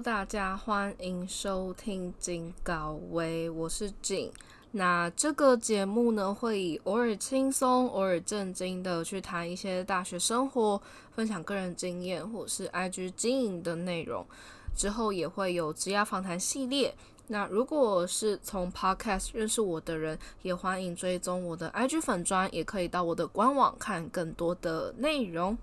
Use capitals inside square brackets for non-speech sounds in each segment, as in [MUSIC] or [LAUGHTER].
大家欢迎收听金高威，我是景。那这个节目呢，会以偶尔轻松、偶尔震惊的去谈一些大学生活，分享个人经验或是 IG 经营的内容。之后也会有职业访谈系列。那如果是从 Podcast 认识我的人，也欢迎追踪我的 IG 粉砖，也可以到我的官网看更多的内容。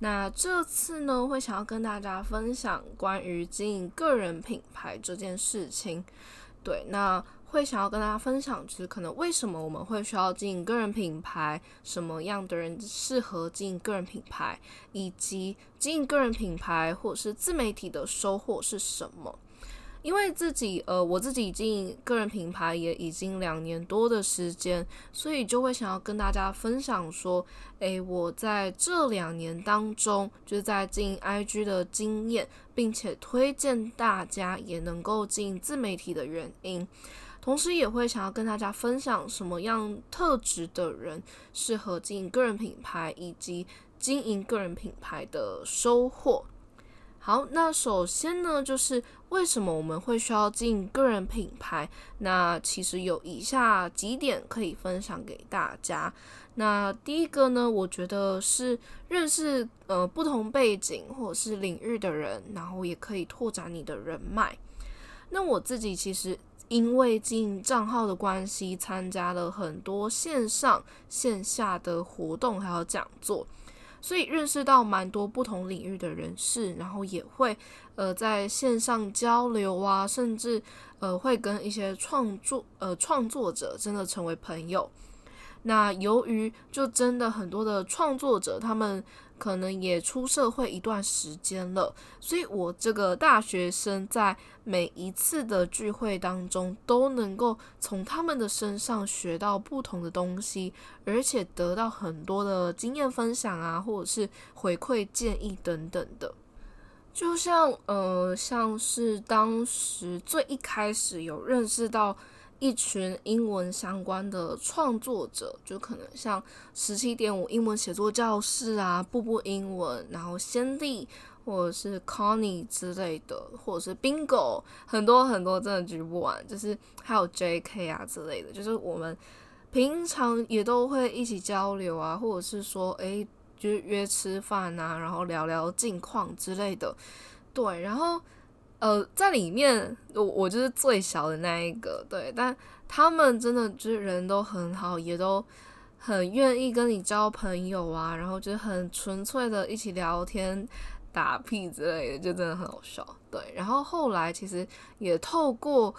那这次呢，会想要跟大家分享关于经营个人品牌这件事情。对，那会想要跟大家分享，就是可能为什么我们会需要经营个人品牌，什么样的人适合经营个人品牌，以及经营个人品牌或者是自媒体的收获是什么。因为自己呃，我自己经营个人品牌也已经两年多的时间，所以就会想要跟大家分享说，诶，我在这两年当中，就是在经营 IG 的经验，并且推荐大家也能够经营自媒体的原因，同时也会想要跟大家分享什么样特质的人适合经营个人品牌，以及经营个人品牌的收获。好，那首先呢，就是为什么我们会需要进个人品牌？那其实有以下几点可以分享给大家。那第一个呢，我觉得是认识呃不同背景或者是领域的人，然后也可以拓展你的人脉。那我自己其实因为进账号的关系，参加了很多线上线下的活动还有讲座。所以认识到蛮多不同领域的人士，然后也会呃在线上交流啊，甚至呃会跟一些创作呃创作者真的成为朋友。那由于就真的很多的创作者，他们。可能也出社会一段时间了，所以我这个大学生在每一次的聚会当中都能够从他们的身上学到不同的东西，而且得到很多的经验分享啊，或者是回馈建议等等的。就像呃，像是当时最一开始有认识到。一群英文相关的创作者，就可能像十七点五英文写作教室啊、步步英文，然后先例或者是 Connie 之类的，或者是 Bingo，很多很多真的举不完。就是还有 JK 啊之类的，就是我们平常也都会一起交流啊，或者是说，诶，就是约吃饭啊，然后聊聊近况之类的。对，然后。呃，在里面我我就是最小的那一个，对，但他们真的就是人都很好，也都很愿意跟你交朋友啊，然后就是很纯粹的一起聊天、打屁之类的，就真的很好笑。对，然后后来其实也透过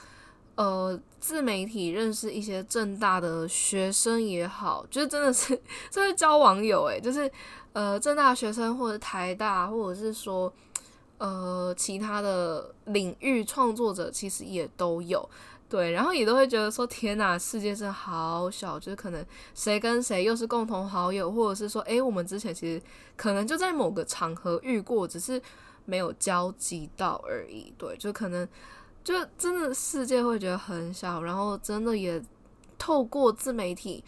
呃自媒体认识一些正大的学生也好，就是真的是 [LAUGHS] 就是交网友诶，就是呃正大学生或者台大，或者是说。呃，其他的领域创作者其实也都有，对，然后也都会觉得说，天哪，世界真的好小，就是可能谁跟谁又是共同好友，或者是说，诶，我们之前其实可能就在某个场合遇过，只是没有交集到而已，对，就可能就真的世界会觉得很小，然后真的也透过自媒体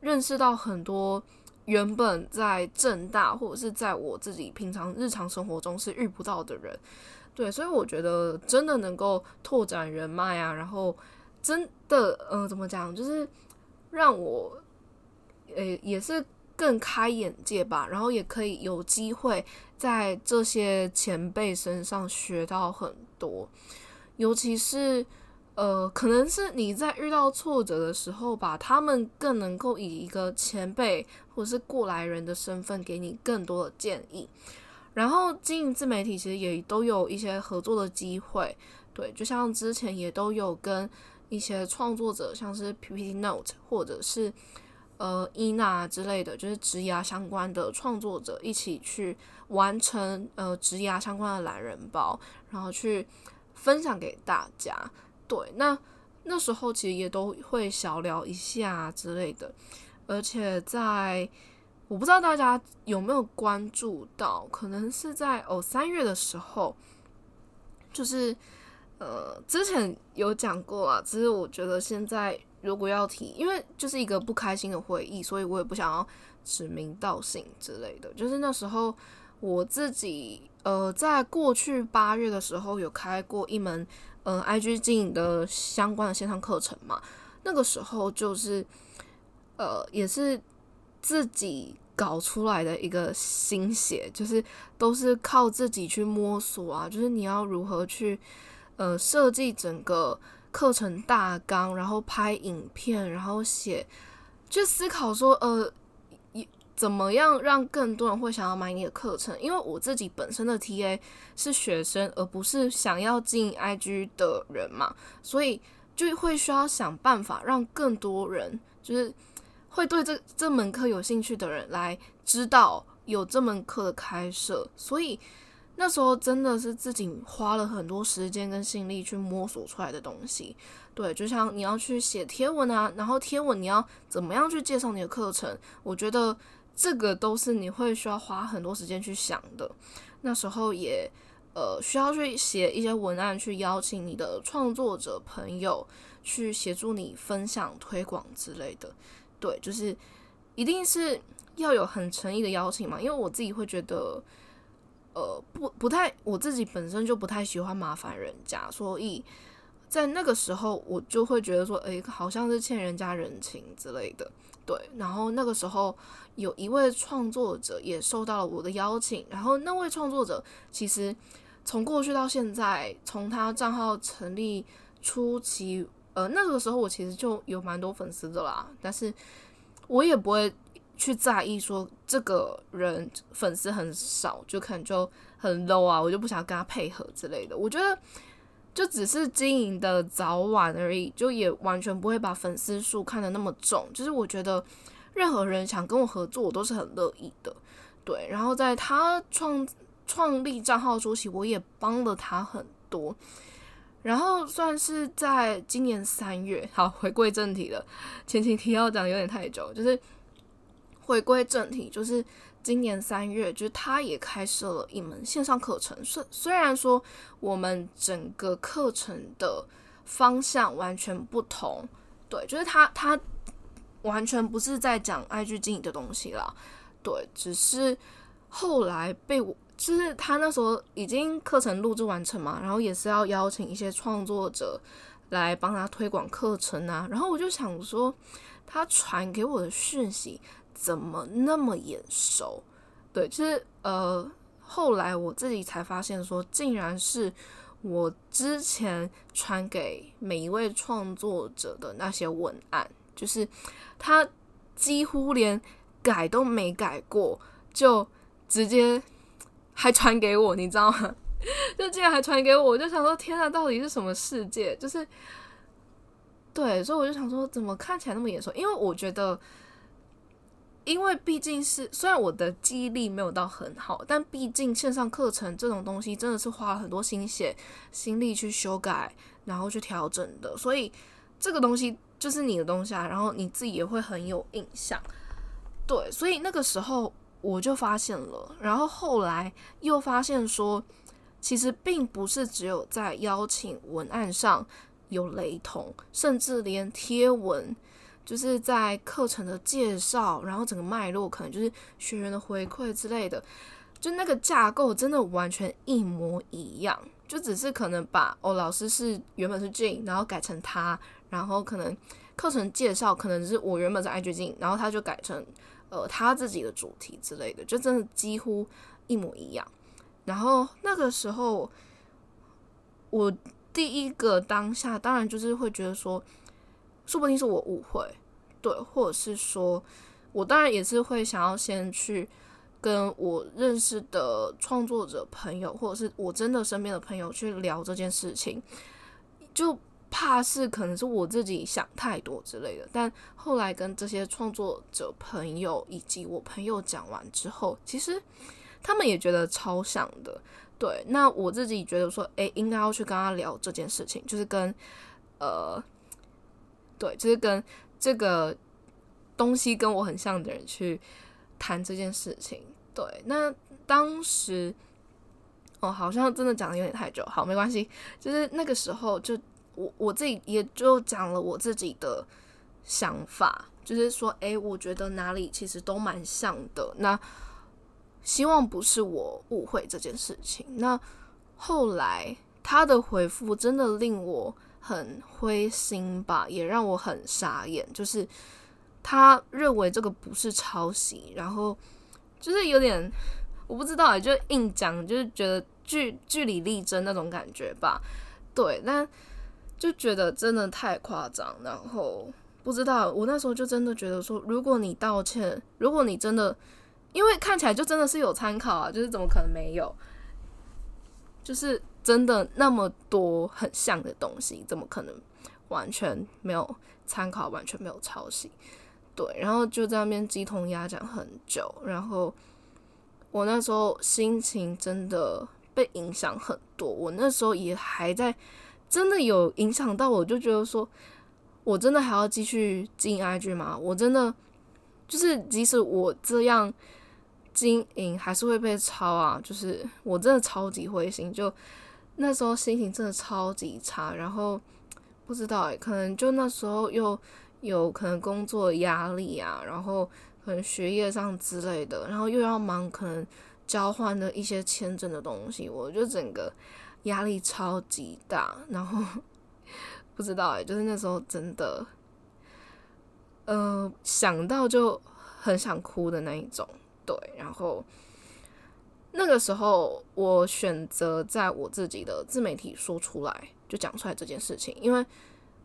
认识到很多。原本在正大或者是在我自己平常日常生活中是遇不到的人，对，所以我觉得真的能够拓展人脉啊，然后真的，嗯，怎么讲，就是让我，诶，也是更开眼界吧，然后也可以有机会在这些前辈身上学到很多，尤其是。呃，可能是你在遇到挫折的时候吧，他们更能够以一个前辈或者是过来人的身份给你更多的建议。然后经营自媒体其实也都有一些合作的机会，对，就像之前也都有跟一些创作者，像是 PPT Note 或者是呃伊娜之类的，就是职涯相关的创作者一起去完成呃职涯相关的懒人包，然后去分享给大家。对，那那时候其实也都会小聊一下之类的，而且在我不知道大家有没有关注到，可能是在哦三月的时候，就是呃之前有讲过啊，只是我觉得现在如果要提，因为就是一个不开心的回忆，所以我也不想要指名道姓之类的。就是那时候我自己呃，在过去八月的时候有开过一门呃 IG 经营的相关的线上课程嘛，那个时候就是呃也是自己搞出来的一个心血，就是都是靠自己去摸索啊，就是你要如何去呃设计整个课程大纲，然后拍影片，然后写，去思考说呃。怎么样让更多人会想要买你的课程？因为我自己本身的 TA 是学生，而不是想要进 IG 的人嘛，所以就会需要想办法让更多人，就是会对这这门课有兴趣的人来知道有这门课的开设。所以那时候真的是自己花了很多时间跟心力去摸索出来的东西。对，就像你要去写贴文啊，然后贴文你要怎么样去介绍你的课程？我觉得。这个都是你会需要花很多时间去想的。那时候也呃需要去写一些文案，去邀请你的创作者朋友去协助你分享推广之类的。对，就是一定是要有很诚意的邀请嘛。因为我自己会觉得，呃，不不太，我自己本身就不太喜欢麻烦人家，所以在那个时候我就会觉得说，诶，好像是欠人家人情之类的。对，然后那个时候有一位创作者也受到了我的邀请，然后那位创作者其实从过去到现在，从他账号成立初期，呃，那个时候我其实就有蛮多粉丝的啦，但是我也不会去在意说这个人粉丝很少，就可能就很 low 啊，我就不想跟他配合之类的。我觉得。就只是经营的早晚而已，就也完全不会把粉丝数看得那么重。就是我觉得任何人想跟我合作，我都是很乐意的。对，然后在他创创立账号初期，我也帮了他很多。然后算是在今年三月，好，回归正题了。前情提要讲有点太久，就是回归正题，就是。今年三月，就是他也开设了一门线上课程。虽虽然说我们整个课程的方向完全不同，对，就是他他完全不是在讲 IG 经营的东西啦，对，只是后来被我，就是他那时候已经课程录制完成嘛，然后也是要邀请一些创作者来帮他推广课程啊，然后我就想说，他传给我的讯息。怎么那么眼熟？对，就是呃，后来我自己才发现，说竟然是我之前传给每一位创作者的那些文案，就是他几乎连改都没改过，就直接还传给我，你知道吗？[LAUGHS] 就竟然还传给我，我就想说，天啊，到底是什么世界？就是对，所以我就想说，怎么看起来那么眼熟？因为我觉得。因为毕竟是，虽然我的记忆力没有到很好，但毕竟线上课程这种东西真的是花了很多心血、心力去修改，然后去调整的，所以这个东西就是你的东西啊，然后你自己也会很有印象。对，所以那个时候我就发现了，然后后来又发现说，其实并不是只有在邀请文案上有雷同，甚至连贴文。就是在课程的介绍，然后整个脉络可能就是学员的回馈之类的，就那个架构真的完全一模一样，就只是可能把哦老师是原本是 J，然后改成他，然后可能课程介绍可能是我原本是 I J 进，然后他就改成呃他自己的主题之类的，就真的几乎一模一样。然后那个时候我第一个当下当然就是会觉得说。说不定是我误会，对，或者是说，我当然也是会想要先去跟我认识的创作者朋友，或者是我真的身边的朋友去聊这件事情，就怕是可能是我自己想太多之类的。但后来跟这些创作者朋友以及我朋友讲完之后，其实他们也觉得超像的。对，那我自己觉得说，诶，应该要去跟他聊这件事情，就是跟呃。对，就是跟这个东西跟我很像的人去谈这件事情。对，那当时哦，好像真的讲的有点太久，好，没关系。就是那个时候，就我我自己也就讲了我自己的想法，就是说，诶，我觉得哪里其实都蛮像的。那希望不是我误会这件事情。那后来他的回复真的令我很灰心吧，也让我很傻眼。就是他认为这个不是抄袭，然后就是有点我不知道，就硬讲，就是觉得据据理力争那种感觉吧。对，但就觉得真的太夸张，然后不知道我那时候就真的觉得说，如果你道歉，如果你真的。因为看起来就真的是有参考啊，就是怎么可能没有？就是真的那么多很像的东西，怎么可能完全没有参考，完全没有抄袭？对，然后就在那边鸡同鸭讲很久，然后我那时候心情真的被影响很多。我那时候也还在，真的有影响到，我就觉得说，我真的还要继续进 IG 吗？我真的就是即使我这样。经营还是会被抄啊，就是我真的超级灰心，就那时候心情真的超级差，然后不知道哎，可能就那时候又有可能工作压力啊，然后可能学业上之类的，然后又要忙可能交换的一些签证的东西，我就整个压力超级大，然后 [LAUGHS] 不知道哎，就是那时候真的，呃，想到就很想哭的那一种。对，然后那个时候我选择在我自己的自媒体说出来，就讲出来这件事情，因为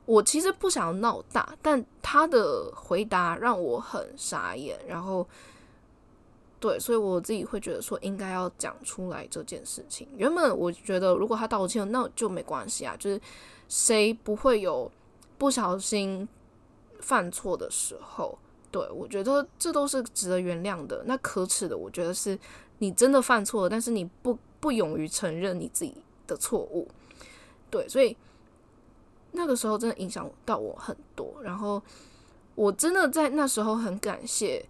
我其实不想闹大，但他的回答让我很傻眼，然后对，所以我自己会觉得说应该要讲出来这件事情。原本我觉得如果他道歉，那就没关系啊，就是谁不会有不小心犯错的时候。对，我觉得这都是值得原谅的。那可耻的，我觉得是你真的犯错了，但是你不不勇于承认你自己的错误。对，所以那个时候真的影响到我很多。然后我真的在那时候很感谢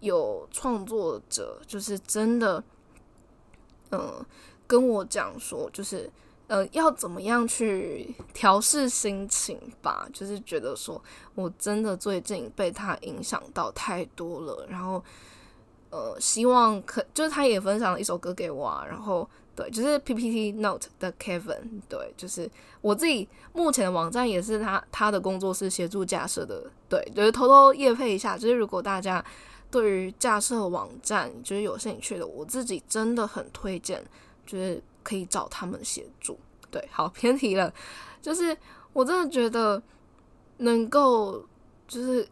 有创作者，就是真的，嗯，跟我讲说，就是。呃，要怎么样去调试心情吧？就是觉得说，我真的最近被他影响到太多了。然后，呃，希望可就是他也分享了一首歌给我啊。然后，对，就是 PPT Note 的 Kevin，对，就是我自己目前的网站也是他他的工作室协助架设的。对，就是偷偷夜配一下。就是如果大家对于架设网站就是有兴趣的，我自己真的很推荐，就是。可以找他们协助，对，好偏题了，就是我真的觉得能够就是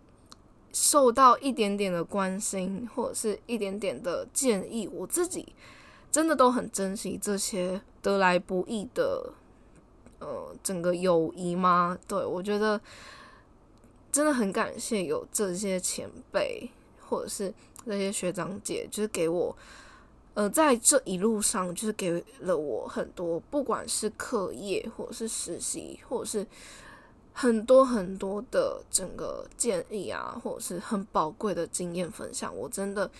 受到一点点的关心或者是一点点的建议，我自己真的都很珍惜这些得来不易的呃整个友谊吗？对我觉得真的很感谢有这些前辈或者是那些学长姐，就是给我。呃，在这一路上，就是给了我很多，不管是课业，或者是实习，或者是很多很多的整个建议啊，或者是很宝贵的经验分享，我真的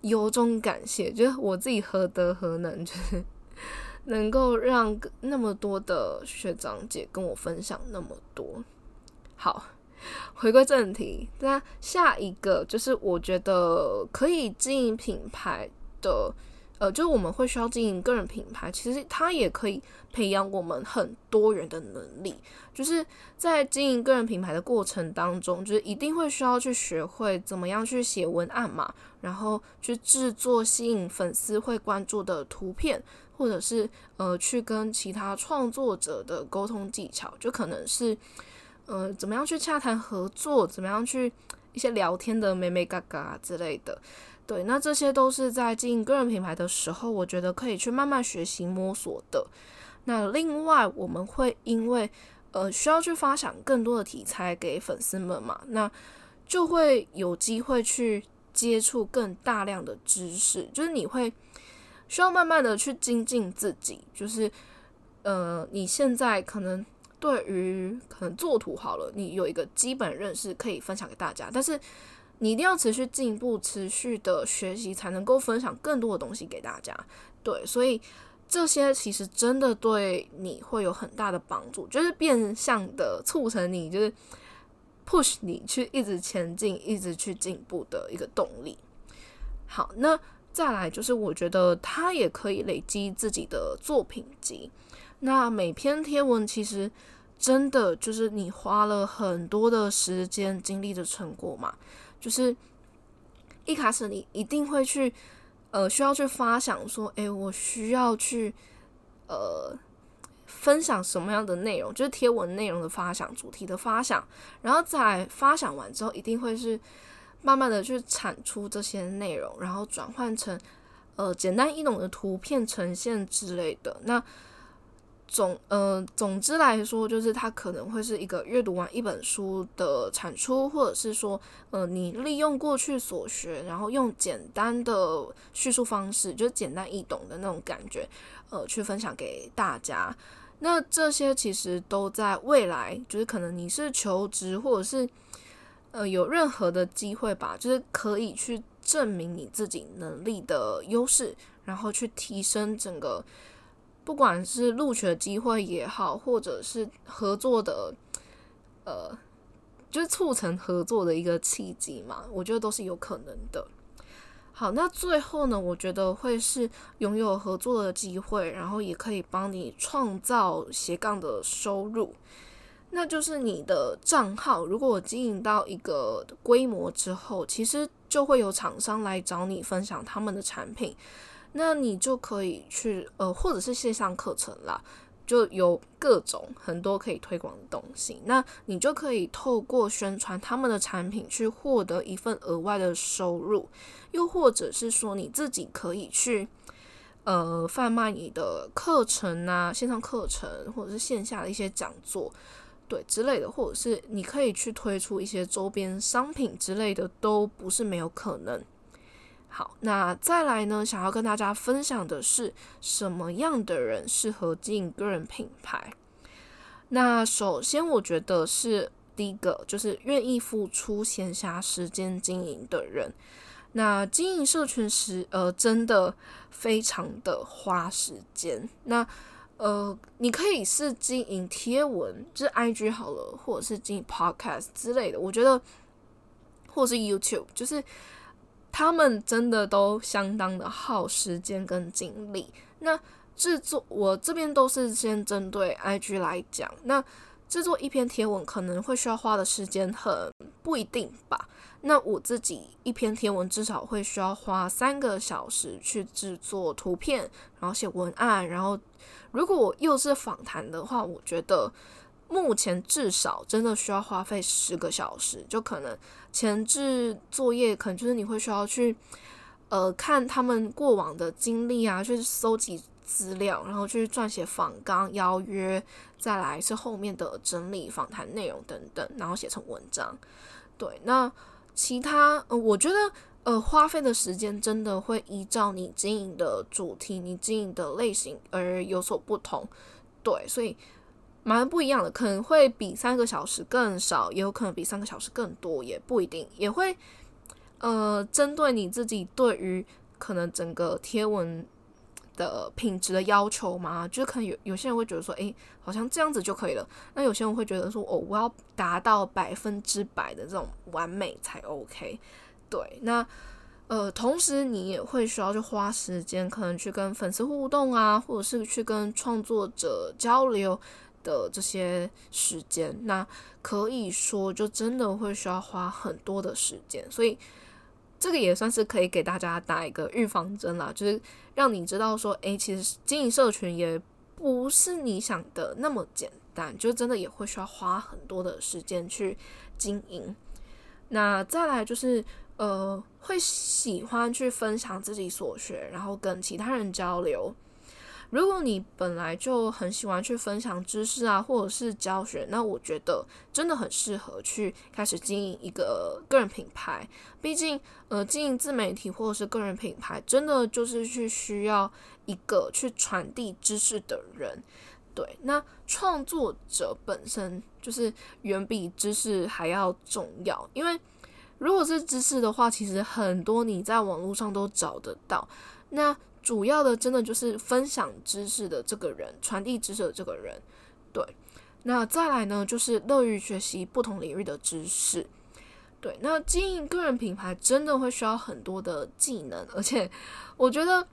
由衷感谢。就是我自己何德何能，就是 [LAUGHS] 能够让那么多的学长姐跟我分享那么多。好，回归正题，那下一个就是我觉得可以经营品牌的。呃，就是我们会需要经营个人品牌，其实它也可以培养我们很多元的能力。就是在经营个人品牌的过程当中，就是一定会需要去学会怎么样去写文案嘛，然后去制作吸引粉丝会关注的图片，或者是呃去跟其他创作者的沟通技巧，就可能是呃怎么样去洽谈合作，怎么样去一些聊天的美美嘎嘎之类的。对，那这些都是在经营个人品牌的时候，我觉得可以去慢慢学习摸索的。那另外，我们会因为呃需要去发想更多的题材给粉丝们嘛，那就会有机会去接触更大量的知识，就是你会需要慢慢的去精进自己，就是呃你现在可能对于可能作图好了，你有一个基本认识可以分享给大家，但是。你一定要持续进步，持续的学习，才能够分享更多的东西给大家。对，所以这些其实真的对你会有很大的帮助，就是变相的促成你，就是 push 你去一直前进，一直去进步的一个动力。好，那再来就是我觉得它也可以累积自己的作品集。那每篇贴文其实真的就是你花了很多的时间精力的成果嘛，就是一开始你一定会去呃需要去发想说，诶，我需要去呃。分享什么样的内容，就是贴文内容的发想、主题的发想，然后在发想完之后，一定会是慢慢的去产出这些内容，然后转换成呃简单易懂的图片呈现之类的。那总呃总之来说，就是它可能会是一个阅读完一本书的产出，或者是说呃你利用过去所学，然后用简单的叙述方式，就是简单易懂的那种感觉，呃去分享给大家。那这些其实都在未来，就是可能你是求职，或者是呃有任何的机会吧，就是可以去证明你自己能力的优势，然后去提升整个，不管是录取的机会也好，或者是合作的，呃，就是促成合作的一个契机嘛，我觉得都是有可能的。好，那最后呢？我觉得会是拥有合作的机会，然后也可以帮你创造斜杠的收入。那就是你的账号，如果经营到一个规模之后，其实就会有厂商来找你分享他们的产品，那你就可以去呃，或者是线上课程啦。就有各种很多可以推广的东西，那你就可以透过宣传他们的产品去获得一份额外的收入，又或者是说你自己可以去呃贩卖你的课程啊，线上课程或者是线下的一些讲座，对之类的，或者是你可以去推出一些周边商品之类的，都不是没有可能。好，那再来呢？想要跟大家分享的是，什么样的人适合经营个人品牌？那首先，我觉得是第一个，就是愿意付出闲暇时间经营的人。那经营社群时，呃，真的非常的花时间。那呃，你可以是经营贴文，就是 IG 好了，或者是经营 Podcast 之类的。我觉得，或者是 YouTube，就是。他们真的都相当的耗时间跟精力。那制作我这边都是先针对 IG 来讲，那制作一篇贴文可能会需要花的时间很不一定吧。那我自己一篇贴文至少会需要花三个小时去制作图片，然后写文案，然后如果我又是访谈的话，我觉得。目前至少真的需要花费十个小时，就可能前置作业，可能就是你会需要去，呃，看他们过往的经历啊，去搜集资料，然后去撰写访纲邀约，再来是后面的整理访谈内容等等，然后写成文章。对，那其他，呃，我觉得，呃，花费的时间真的会依照你经营的主题、你经营的类型而有所不同。对，所以。蛮不一样的，可能会比三个小时更少，也有可能比三个小时更多，也不一定。也会呃，针对你自己对于可能整个贴文的品质的要求嘛，就可能有有些人会觉得说，诶，好像这样子就可以了。那有些人会觉得说，哦，我要达到百分之百的这种完美才 OK。对，那呃，同时你也会需要去花时间，可能去跟粉丝互动啊，或者是去跟创作者交流。的这些时间，那可以说就真的会需要花很多的时间，所以这个也算是可以给大家打一个预防针啦，就是让你知道说，诶，其实经营社群也不是你想的那么简单，就真的也会需要花很多的时间去经营。那再来就是，呃，会喜欢去分享自己所学，然后跟其他人交流。如果你本来就很喜欢去分享知识啊，或者是教学，那我觉得真的很适合去开始经营一个个人品牌。毕竟，呃，经营自媒体或者是个人品牌，真的就是去需要一个去传递知识的人。对，那创作者本身就是远比知识还要重要。因为如果是知识的话，其实很多你在网络上都找得到。那主要的真的就是分享知识的这个人，传递知识的这个人，对。那再来呢，就是乐于学习不同领域的知识。对，那经营个人品牌真的会需要很多的技能，而且我觉得，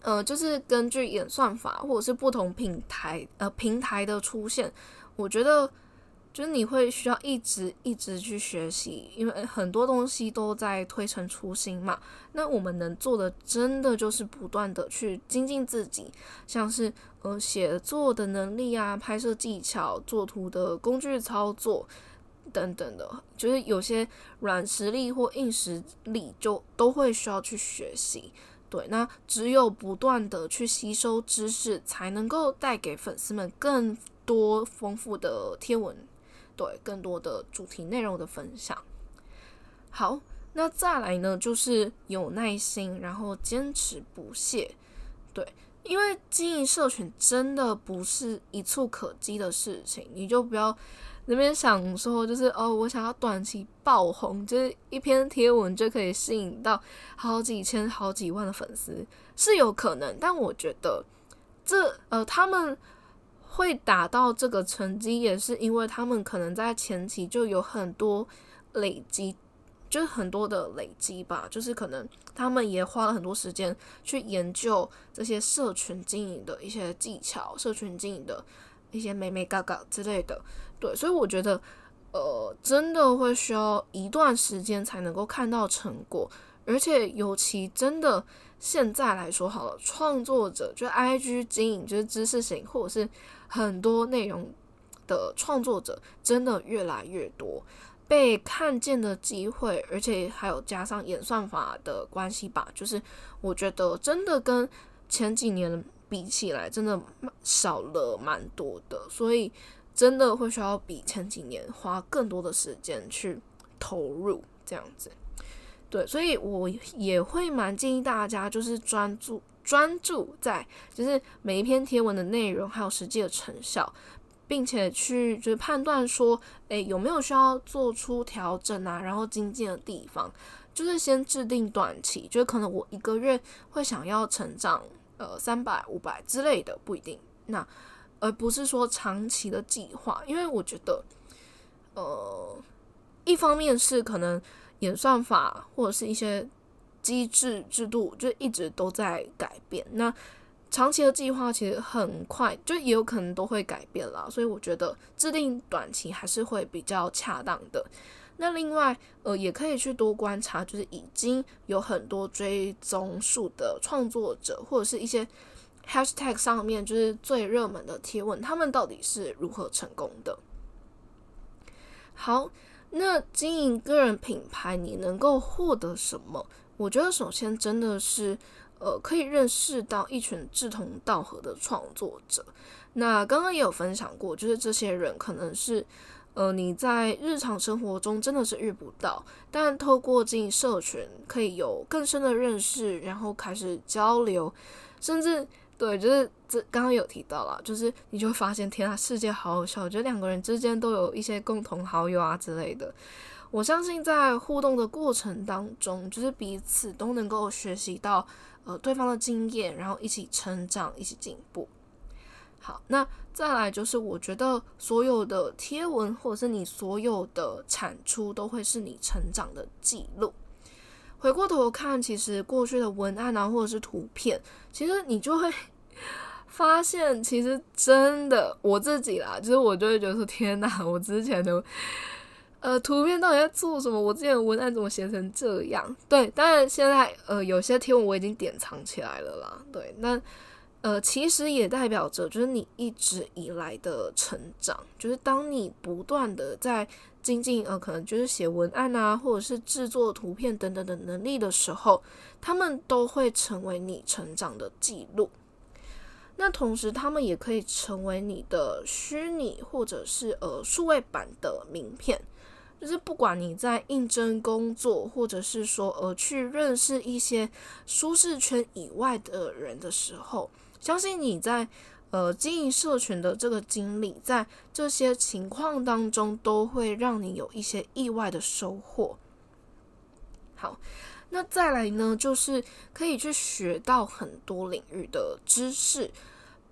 呃，就是根据演算法或者是不同平台呃平台的出现，我觉得就是你会需要一直一直去学习，因为很多东西都在推陈出新嘛。那我们能做的，真的就是不断的去精进自己，像是呃写作的能力啊、拍摄技巧、做图的工具操作。等等的，就是有些软实力或硬实力，就都会需要去学习。对，那只有不断的去吸收知识，才能够带给粉丝们更多丰富的贴文，对，更多的主题内容的分享。好，那再来呢，就是有耐心，然后坚持不懈。对，因为经营社群真的不是一触可及的事情，你就不要。那边想说，就是哦，我想要短期爆红，就是一篇贴文就可以吸引到好几千、好几万的粉丝，是有可能。但我觉得，这呃，他们会达到这个成绩，也是因为他们可能在前期就有很多累积，就是很多的累积吧。就是可能他们也花了很多时间去研究这些社群经营的一些技巧，社群经营的一些美美嘎嘎之类的。对，所以我觉得，呃，真的会需要一段时间才能够看到成果，而且尤其真的现在来说好了，创作者就 I G 经营就是知识型或者是很多内容的创作者，真的越来越多，被看见的机会，而且还有加上演算法的关系吧，就是我觉得真的跟前几年比起来，真的少了蛮多的，所以。真的会需要比前几年花更多的时间去投入这样子，对，所以我也会蛮建议大家就是专注专注在就是每一篇贴文的内容还有实际的成效，并且去就是判断说，诶有没有需要做出调整啊，然后精进的地方，就是先制定短期，就是可能我一个月会想要成长呃三百五百之类的，不一定那。而不是说长期的计划，因为我觉得，呃，一方面是可能演算法或者是一些机制制度就一直都在改变，那长期的计划其实很快就也有可能都会改变了，所以我觉得制定短期还是会比较恰当的。那另外，呃，也可以去多观察，就是已经有很多追踪数的创作者或者是一些。Hashtag 上面就是最热门的贴文，他们到底是如何成功的？好，那经营个人品牌，你能够获得什么？我觉得首先真的是，呃，可以认识到一群志同道合的创作者。那刚刚也有分享过，就是这些人可能是，呃，你在日常生活中真的是遇不到，但透过经营社群，可以有更深的认识，然后开始交流，甚至。对，就是这刚刚有提到了，就是你就会发现，天啊，世界好有效，我觉得两个人之间都有一些共同好友啊之类的。我相信在互动的过程当中，就是彼此都能够学习到呃对方的经验，然后一起成长，一起进步。好，那再来就是我觉得所有的贴文或者是你所有的产出，都会是你成长的记录。回过头看，其实过去的文案啊，或者是图片，其实你就会 [LAUGHS] 发现，其实真的我自己啦，就是我就会觉得说，天哪，我之前的呃图片到底在做什么？我之前的文案怎么写成这样？对，当然现在呃有些贴文我已经典藏起来了啦。对，那呃其实也代表着就是你一直以来的成长，就是当你不断的在。精进呃，可能就是写文案啊，或者是制作图片等等的能力的时候，他们都会成为你成长的记录。那同时，他们也可以成为你的虚拟或者是呃数位版的名片。就是不管你在应征工作，或者是说呃去认识一些舒适圈以外的人的时候，相信你在。呃，经营社群的这个经历，在这些情况当中，都会让你有一些意外的收获。好，那再来呢，就是可以去学到很多领域的知识，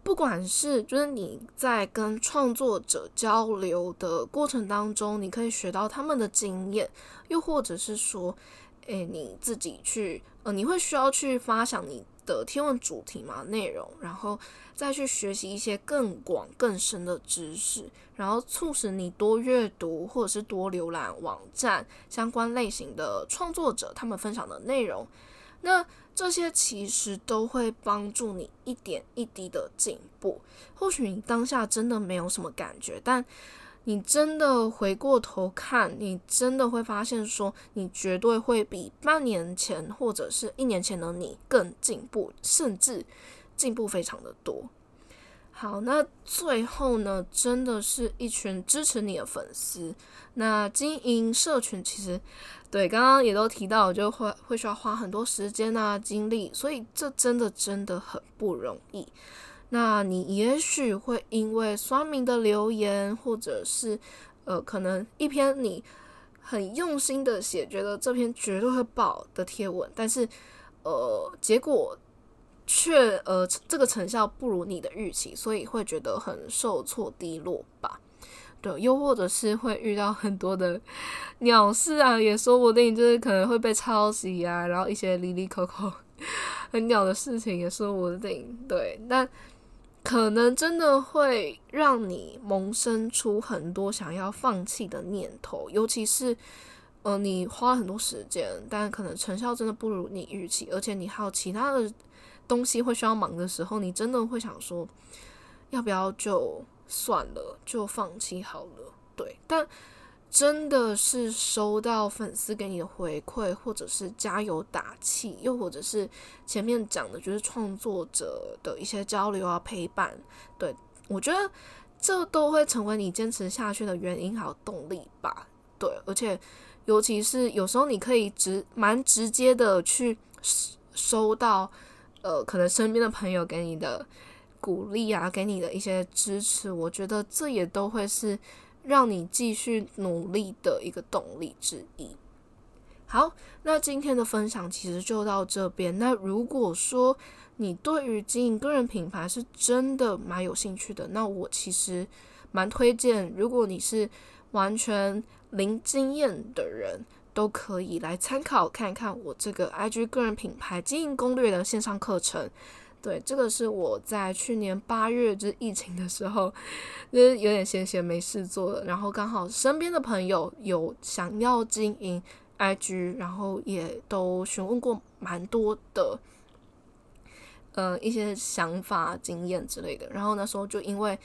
不管是就是你在跟创作者交流的过程当中，你可以学到他们的经验，又或者是说，诶，你自己去，呃，你会需要去发想你的天文主题嘛内容，然后再去学习一些更广更深的知识，然后促使你多阅读或者是多浏览网站相关类型的创作者他们分享的内容，那。这些其实都会帮助你一点一滴的进步。或许你当下真的没有什么感觉，但你真的回过头看，你真的会发现，说你绝对会比半年前或者是一年前的你更进步，甚至进步非常的多。好，那最后呢，真的是一群支持你的粉丝。那经营社群其实，对，刚刚也都提到，就会会需要花很多时间啊、精力，所以这真的真的很不容易。那你也许会因为酸民的留言，或者是呃，可能一篇你很用心的写，觉得这篇绝对会爆的贴文，但是呃，结果。却呃，这个成效不如你的预期，所以会觉得很受挫、低落吧？对，又或者是会遇到很多的鸟事啊，也说不定，就是可能会被抄袭啊，然后一些离离口口 [LAUGHS] 很鸟的事情也说不定。对，但可能真的会让你萌生出很多想要放弃的念头，尤其是呃，你花了很多时间，但可能成效真的不如你预期，而且你还有其他的。东西会需要忙的时候，你真的会想说，要不要就算了，就放弃好了？对，但真的是收到粉丝给你的回馈，或者是加油打气，又或者是前面讲的，就是创作者的一些交流啊、陪伴，对我觉得这都会成为你坚持下去的原因还有动力吧。对，而且尤其是有时候你可以直蛮直接的去收到。呃，可能身边的朋友给你的鼓励啊，给你的一些支持，我觉得这也都会是让你继续努力的一个动力之一。好，那今天的分享其实就到这边。那如果说你对于经营个人品牌是真的蛮有兴趣的，那我其实蛮推荐，如果你是完全零经验的人。都可以来参考看一看我这个 IG 个人品牌经营攻略的线上课程。对，这个是我在去年八月就是疫情的时候，就是有点闲闲没事做然后刚好身边的朋友有想要经营 IG，然后也都询问过蛮多的，呃，一些想法、经验之类的。然后那时候就因为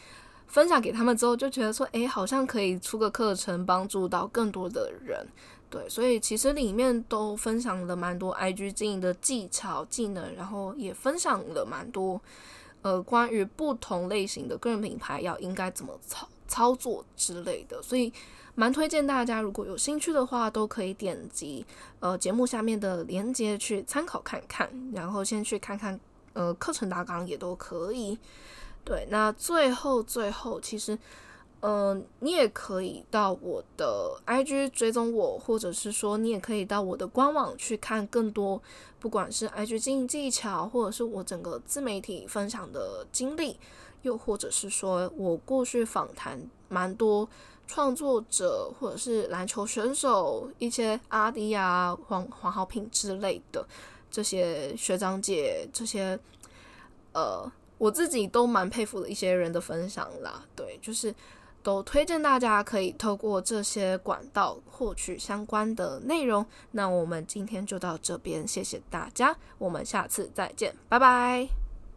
分享给他们之后，就觉得说，诶，好像可以出个课程，帮助到更多的人。对，所以其实里面都分享了蛮多 IG 经营的技巧、技能，然后也分享了蛮多呃关于不同类型的个人品牌要应该怎么操操作之类的，所以蛮推荐大家如果有兴趣的话，都可以点击呃节目下面的链接去参考看看，然后先去看看呃课程大纲也都可以。对，那最后最后其实。嗯，你也可以到我的 IG 追踪我，或者是说你也可以到我的官网去看更多，不管是 IG 经营技巧，或者是我整个自媒体分享的经历，又或者是说我过去访谈蛮多创作者，或者是篮球选手，一些阿迪啊、黄黄浩平之类的这些学长姐，这些呃，我自己都蛮佩服的一些人的分享啦。对，就是。都推荐大家可以透过这些管道获取相关的内容。那我们今天就到这边，谢谢大家，我们下次再见，拜拜。